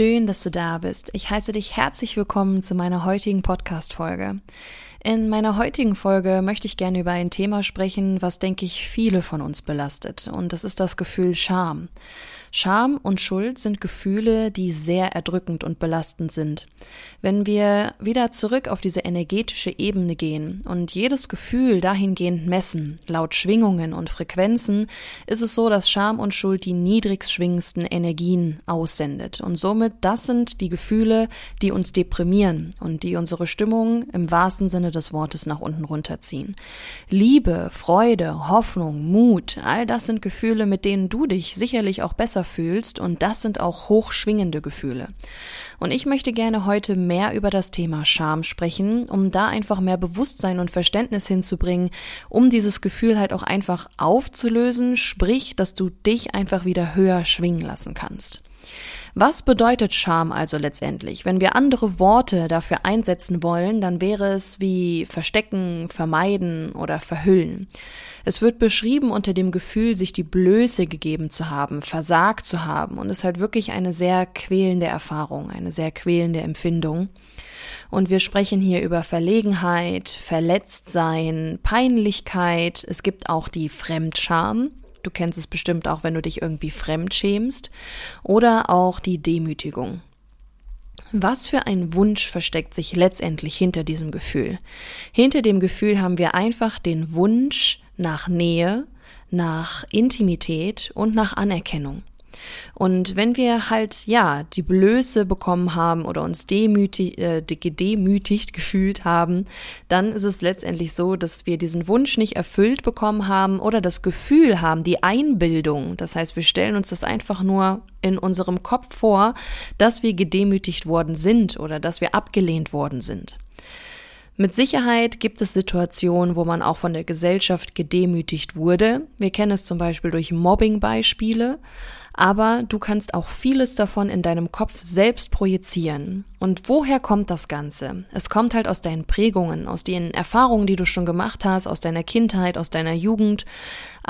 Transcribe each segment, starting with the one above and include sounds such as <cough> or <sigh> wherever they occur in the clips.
Schön, dass du da bist. Ich heiße dich herzlich willkommen zu meiner heutigen Podcast-Folge. In meiner heutigen Folge möchte ich gerne über ein Thema sprechen, was, denke ich, viele von uns belastet. Und das ist das Gefühl Scham. Scham und Schuld sind Gefühle, die sehr erdrückend und belastend sind. Wenn wir wieder zurück auf diese energetische Ebene gehen und jedes Gefühl dahingehend messen, laut Schwingungen und Frequenzen, ist es so, dass Scham und Schuld die niedrigst schwingendsten Energien aussendet. Und somit das sind die Gefühle, die uns deprimieren und die unsere Stimmung im wahrsten Sinne des Wortes nach unten runterziehen. Liebe, Freude, Hoffnung, Mut, all das sind Gefühle, mit denen du dich sicherlich auch besser besser fühlst und das sind auch hochschwingende Gefühle. Und ich möchte gerne heute mehr über das Thema Scham sprechen, um da einfach mehr Bewusstsein und Verständnis hinzubringen, um dieses Gefühl halt auch einfach aufzulösen, sprich, dass du dich einfach wieder höher schwingen lassen kannst. Was bedeutet Scham also letztendlich? Wenn wir andere Worte dafür einsetzen wollen, dann wäre es wie verstecken, vermeiden oder verhüllen. Es wird beschrieben unter dem Gefühl, sich die Blöße gegeben zu haben, versagt zu haben und ist halt wirklich eine sehr quälende Erfahrung, eine sehr quälende Empfindung. Und wir sprechen hier über Verlegenheit, Verletztsein, Peinlichkeit. Es gibt auch die Fremdscham. Du kennst es bestimmt auch, wenn du dich irgendwie fremd schämst. Oder auch die Demütigung. Was für ein Wunsch versteckt sich letztendlich hinter diesem Gefühl? Hinter dem Gefühl haben wir einfach den Wunsch nach Nähe, nach Intimität und nach Anerkennung. Und wenn wir halt, ja, die Blöße bekommen haben oder uns demütig, äh, gedemütigt <laughs> gefühlt haben, dann ist es letztendlich so, dass wir diesen Wunsch nicht erfüllt bekommen haben oder das Gefühl haben, die Einbildung, das heißt, wir stellen uns das einfach nur in unserem Kopf vor, dass wir gedemütigt worden sind oder dass wir abgelehnt worden sind. Mit Sicherheit gibt es Situationen, wo man auch von der Gesellschaft gedemütigt wurde. Wir kennen es zum Beispiel durch Mobbing-Beispiele aber du kannst auch vieles davon in deinem Kopf selbst projizieren. Und woher kommt das Ganze? Es kommt halt aus deinen Prägungen, aus den Erfahrungen, die du schon gemacht hast, aus deiner Kindheit, aus deiner Jugend.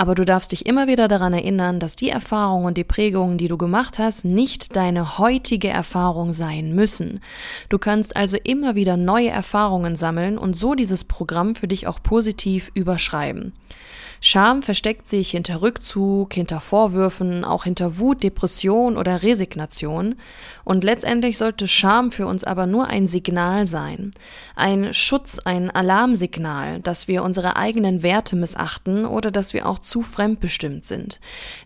Aber du darfst dich immer wieder daran erinnern, dass die Erfahrungen und die Prägungen, die du gemacht hast, nicht deine heutige Erfahrung sein müssen. Du kannst also immer wieder neue Erfahrungen sammeln und so dieses Programm für dich auch positiv überschreiben. Scham versteckt sich hinter Rückzug, hinter Vorwürfen, auch hinter Wut, Depression oder Resignation. Und letztendlich sollte Scham für uns aber nur ein Signal sein. Ein Schutz, ein Alarmsignal, dass wir unsere eigenen Werte missachten oder dass wir auch zu fremdbestimmt sind.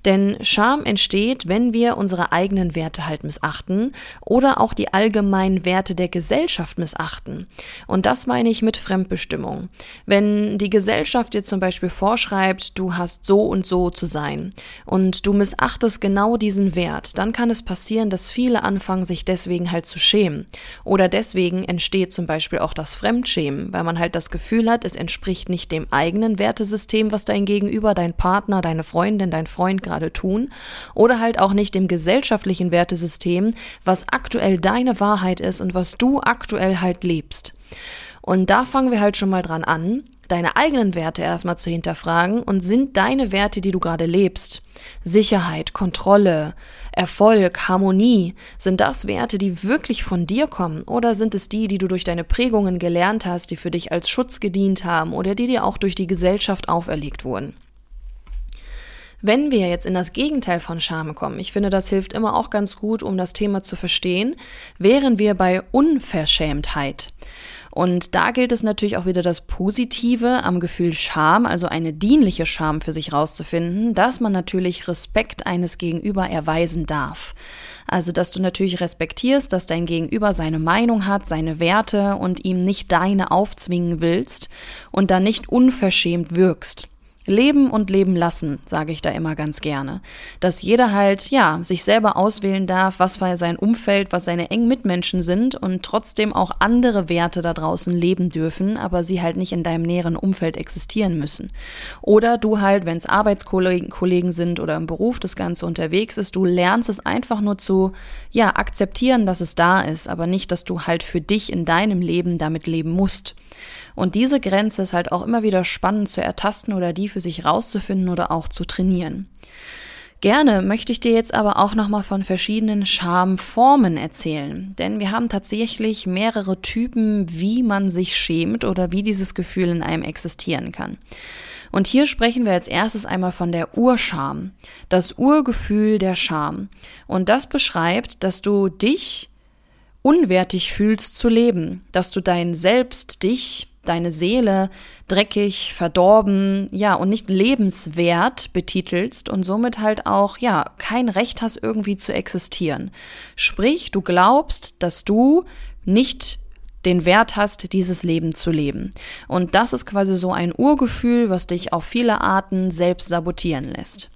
Denn Scham entsteht, wenn wir unsere eigenen Werte halt missachten oder auch die allgemeinen Werte der Gesellschaft missachten. Und das meine ich mit Fremdbestimmung. Wenn die Gesellschaft dir zum Beispiel vorschreibt, schreibt, du hast so und so zu sein und du missachtest genau diesen Wert, dann kann es passieren, dass viele anfangen, sich deswegen halt zu schämen. Oder deswegen entsteht zum Beispiel auch das Fremdschämen, weil man halt das Gefühl hat, es entspricht nicht dem eigenen Wertesystem, was dein Gegenüber, dein Partner, deine Freundin, dein Freund gerade tun. Oder halt auch nicht dem gesellschaftlichen Wertesystem, was aktuell deine Wahrheit ist und was du aktuell halt lebst. Und da fangen wir halt schon mal dran an, deine eigenen Werte erstmal zu hinterfragen und sind deine Werte, die du gerade lebst, Sicherheit, Kontrolle, Erfolg, Harmonie, sind das Werte, die wirklich von dir kommen oder sind es die, die du durch deine Prägungen gelernt hast, die für dich als Schutz gedient haben oder die dir auch durch die Gesellschaft auferlegt wurden? Wenn wir jetzt in das Gegenteil von Scham kommen, ich finde, das hilft immer auch ganz gut, um das Thema zu verstehen, wären wir bei Unverschämtheit. Und da gilt es natürlich auch wieder das Positive am Gefühl Scham, also eine dienliche Scham für sich rauszufinden, dass man natürlich Respekt eines Gegenüber erweisen darf. Also, dass du natürlich respektierst, dass dein Gegenüber seine Meinung hat, seine Werte und ihm nicht deine aufzwingen willst und dann nicht unverschämt wirkst. Leben und leben lassen, sage ich da immer ganz gerne. Dass jeder halt, ja, sich selber auswählen darf, was für sein Umfeld, was seine engen Mitmenschen sind und trotzdem auch andere Werte da draußen leben dürfen, aber sie halt nicht in deinem näheren Umfeld existieren müssen. Oder du halt, wenn es Arbeitskollegen sind oder im Beruf das Ganze unterwegs ist, du lernst es einfach nur zu, ja, akzeptieren, dass es da ist, aber nicht, dass du halt für dich in deinem Leben damit leben musst. Und diese Grenze ist halt auch immer wieder spannend zu ertasten oder die für sich rauszufinden oder auch zu trainieren. Gerne möchte ich dir jetzt aber auch nochmal von verschiedenen Schamformen erzählen, denn wir haben tatsächlich mehrere Typen, wie man sich schämt oder wie dieses Gefühl in einem existieren kann. Und hier sprechen wir als erstes einmal von der Urscham, das Urgefühl der Scham. Und das beschreibt, dass du dich unwertig fühlst zu leben, dass du dein Selbst, dich, deine Seele dreckig, verdorben, ja, und nicht lebenswert betitelst und somit halt auch, ja, kein Recht hast, irgendwie zu existieren. Sprich, du glaubst, dass du nicht den Wert hast, dieses Leben zu leben. Und das ist quasi so ein Urgefühl, was dich auf viele Arten selbst sabotieren lässt.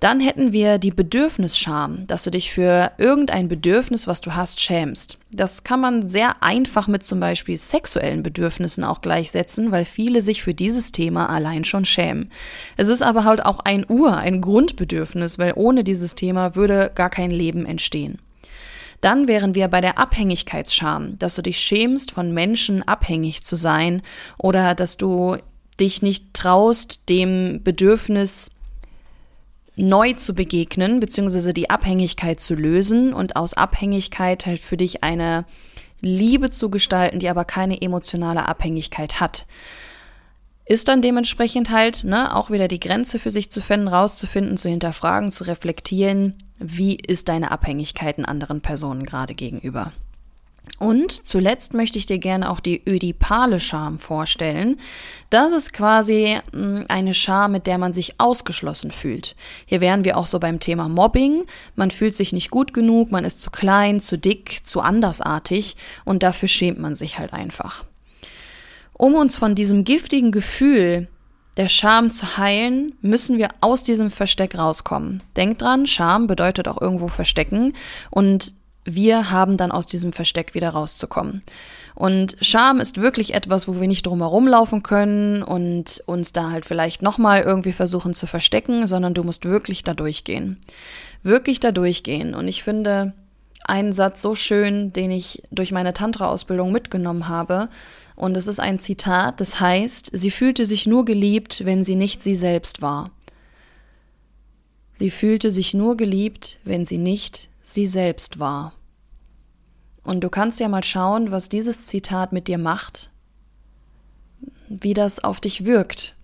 Dann hätten wir die Bedürfnisscham, dass du dich für irgendein Bedürfnis, was du hast, schämst. Das kann man sehr einfach mit zum Beispiel sexuellen Bedürfnissen auch gleichsetzen, weil viele sich für dieses Thema allein schon schämen. Es ist aber halt auch ein Ur, ein Grundbedürfnis, weil ohne dieses Thema würde gar kein Leben entstehen. Dann wären wir bei der Abhängigkeitsscham, dass du dich schämst, von Menschen abhängig zu sein oder dass du dich nicht traust, dem Bedürfnis neu zu begegnen, beziehungsweise die Abhängigkeit zu lösen und aus Abhängigkeit halt für dich eine Liebe zu gestalten, die aber keine emotionale Abhängigkeit hat. Ist dann dementsprechend halt, ne, auch wieder die Grenze für sich zu finden, rauszufinden, zu hinterfragen, zu reflektieren, wie ist deine Abhängigkeit in anderen Personen gerade gegenüber. Und zuletzt möchte ich dir gerne auch die ödipale Scham vorstellen. Das ist quasi hm, eine Scham, mit der man sich ausgeschlossen fühlt. Hier wären wir auch so beim Thema Mobbing. Man fühlt sich nicht gut genug, man ist zu klein, zu dick, zu andersartig und dafür schämt man sich halt einfach. Um uns von diesem giftigen Gefühl der Scham zu heilen, müssen wir aus diesem Versteck rauskommen. Denk dran, Scham bedeutet auch irgendwo verstecken und wir haben dann aus diesem Versteck wieder rauszukommen. Und Scham ist wirklich etwas, wo wir nicht drumherum laufen können und uns da halt vielleicht nochmal irgendwie versuchen zu verstecken, sondern du musst wirklich da durchgehen. Wirklich da durchgehen. Und ich finde einen Satz so schön, den ich durch meine Tantra-Ausbildung mitgenommen habe. Und es ist ein Zitat, das heißt, sie fühlte sich nur geliebt, wenn sie nicht sie selbst war. Sie fühlte sich nur geliebt, wenn sie nicht sie selbst war. Und du kannst ja mal schauen, was dieses Zitat mit dir macht, wie das auf dich wirkt.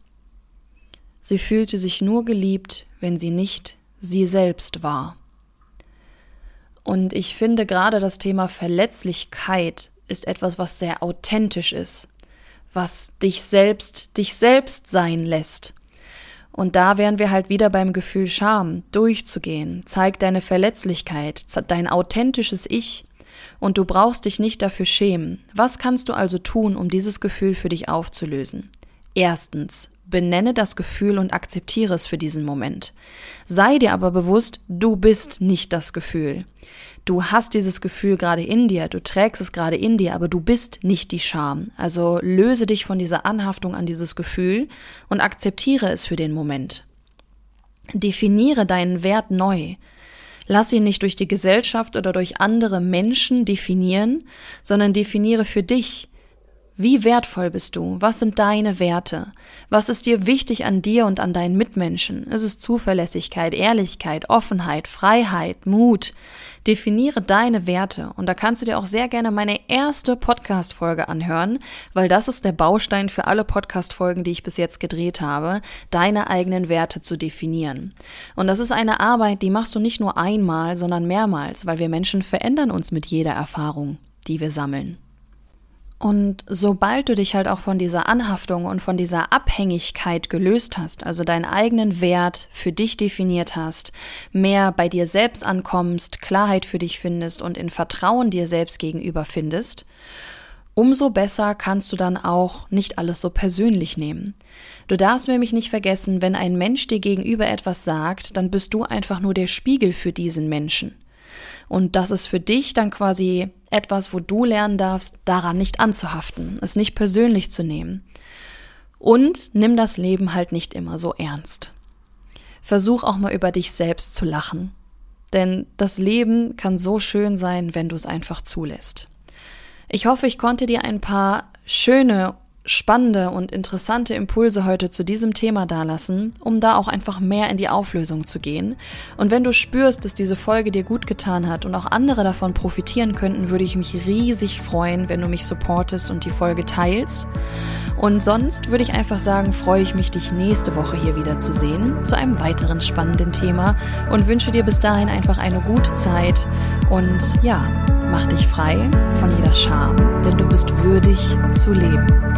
Sie fühlte sich nur geliebt, wenn sie nicht sie selbst war. Und ich finde gerade das Thema Verletzlichkeit ist etwas, was sehr authentisch ist, was dich selbst, dich selbst sein lässt. Und da wären wir halt wieder beim Gefühl Scham, durchzugehen. Zeig deine Verletzlichkeit, dein authentisches Ich. Und du brauchst dich nicht dafür schämen. Was kannst du also tun, um dieses Gefühl für dich aufzulösen? Erstens, benenne das Gefühl und akzeptiere es für diesen Moment. Sei dir aber bewusst, du bist nicht das Gefühl. Du hast dieses Gefühl gerade in dir, du trägst es gerade in dir, aber du bist nicht die Scham. Also löse dich von dieser Anhaftung an dieses Gefühl und akzeptiere es für den Moment. Definiere deinen Wert neu. Lass ihn nicht durch die Gesellschaft oder durch andere Menschen definieren, sondern definiere für dich, Wie wertvoll bist du? Was sind deine Werte? Was ist dir wichtig an dir und an deinen Mitmenschen? Ist es Zuverlässigkeit, Ehrlichkeit, Offenheit, Freiheit, Mut? Definiere deine Werte und da kannst du dir auch sehr gerne meine erste Podcast-Folge anhören, weil das ist der Baustein für alle Podcast-Folgen, die ich bis jetzt gedreht habe, deine eigenen Werte zu definieren. Und das ist eine Arbeit, die machst du nicht nur einmal, sondern mehrmals, weil wir Menschen verändern uns mit jeder Erfahrung, die wir sammeln. Und sobald du dich halt auch von dieser Anhaftung und von dieser Abhängigkeit gelöst hast, also deinen eigenen Wert für dich definiert hast, mehr bei dir selbst ankommst, Klarheit für dich findest und in Vertrauen dir selbst gegenüber findest, umso besser kannst du dann auch nicht alles so persönlich nehmen. Du darfst nämlich nicht vergessen, wenn ein Mensch dir gegenüber etwas sagt, dann bist du einfach nur der Spiegel für diesen Menschen. Und das ist für dich dann quasi etwas, wo du lernen darfst, daran nicht anzuhaften, es nicht persönlich zu nehmen. Und nimm das Leben halt nicht immer so ernst. Versuch auch mal über dich selbst zu lachen. Denn das Leben kann so schön sein, wenn du es einfach zulässt. Ich hoffe, ich konnte dir ein paar schöne spannende und interessante Impulse heute zu diesem Thema dalassen, um da auch einfach mehr in die Auflösung zu gehen. Und wenn du spürst, dass diese Folge dir gut getan hat und auch andere davon profitieren könnten, würde ich mich riesig freuen, wenn du mich supportest und die Folge teilst. Und sonst würde ich einfach sagen, freue ich mich, dich nächste Woche hier wieder zu sehen, zu einem weiteren spannenden Thema und wünsche dir bis dahin einfach eine gute Zeit und ja, mach dich frei von jeder Scham, denn du bist würdig zu leben.